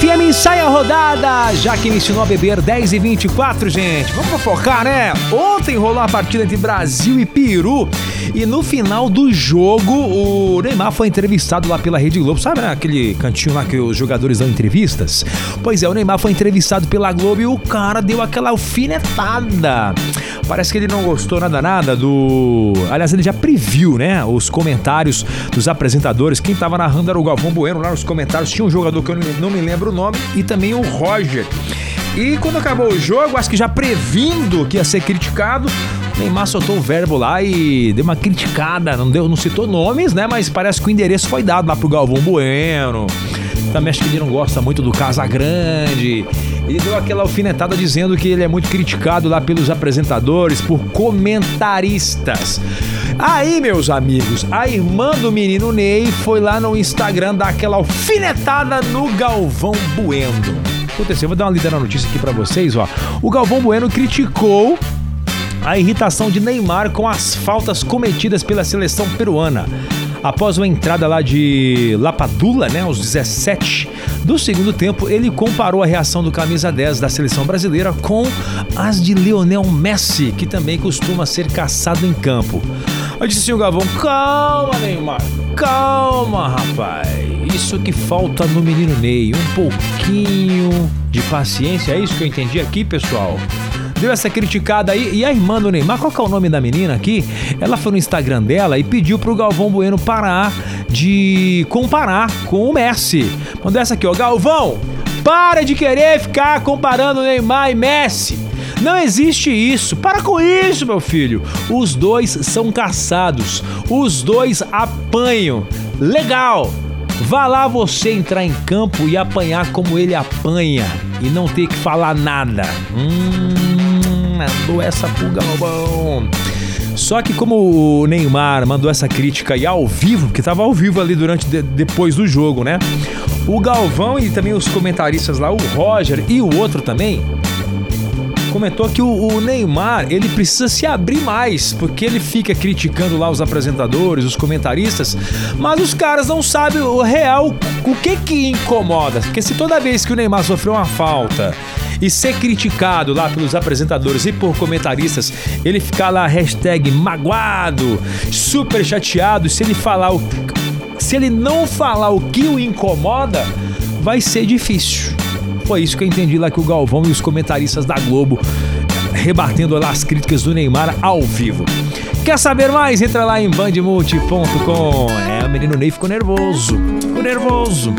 FM sai a rodada, já que me ensinou a beber 10 e 24, gente. Vamos fofocar, né? Ontem rolou a partida entre Brasil e Peru. E no final do jogo, o Neymar foi entrevistado lá pela Rede Globo. Sabe né, aquele cantinho lá que os jogadores dão entrevistas? Pois é, o Neymar foi entrevistado pela Globo e o cara deu aquela alfinetada. Parece que ele não gostou nada nada do. Aliás, ele já previu, né? Os comentários dos apresentadores. Quem tava narrando era o Galvão Bueno lá nos comentários. Tinha um jogador que eu não me lembro o nome e também o Roger. E quando acabou o jogo, acho que já previndo que ia ser criticado, Neymar soltou o verbo lá e deu uma criticada, não deu, não citou nomes, né? Mas parece que o endereço foi dado lá pro Galvão Bueno. Também acho que ele não gosta muito do Casa Grande. Ele deu aquela alfinetada dizendo que ele é muito criticado lá pelos apresentadores, por comentaristas. Aí, meus amigos, a irmã do menino Ney foi lá no Instagram dar aquela alfinetada no Galvão Bueno. Aconteceu, vou dar uma lida na notícia aqui para vocês, ó. O Galvão Bueno criticou a irritação de Neymar com as faltas cometidas pela seleção peruana. Após uma entrada lá de Lapadula, né, aos 17 do segundo tempo, ele comparou a reação do camisa 10 da seleção brasileira com as de Lionel Messi, que também costuma ser caçado em campo. Eu disse assim o Gavão, calma Neymar, calma rapaz, isso que falta no menino Ney, um pouquinho de paciência, é isso que eu entendi aqui pessoal? deu essa criticada aí. E a irmã do Neymar, qual que é o nome da menina aqui? Ela foi no Instagram dela e pediu pro Galvão Bueno parar de comparar com o Messi. Mandou essa aqui, ó. Galvão, para de querer ficar comparando Neymar e Messi. Não existe isso. Para com isso, meu filho. Os dois são caçados. Os dois apanham. Legal. Vá lá você entrar em campo e apanhar como ele apanha e não ter que falar nada. Hum, mandou essa pulga bom. Só que como o Neymar mandou essa crítica aí ao vivo, porque estava ao vivo ali durante de, depois do jogo, né? O Galvão e também os comentaristas lá, o Roger e o outro também, comentou que o, o, Neymar ele precisa se abrir mais, porque ele fica criticando lá os apresentadores, os comentaristas, mas os caras não sabem o real, o que que incomoda. Porque se toda vez que o Neymar sofreu uma falta e ser criticado lá pelos apresentadores e por comentaristas, ele ficar lá hashtag magoado, super chateado, se ele falar o se ele não falar o que o incomoda, vai ser difícil. Foi isso que eu entendi lá que o Galvão e os comentaristas da Globo rebatendo lá as críticas do Neymar ao vivo. Quer saber mais? Entra lá em bandmulti.com. É, o menino Ney ficou nervoso. Ficou nervoso.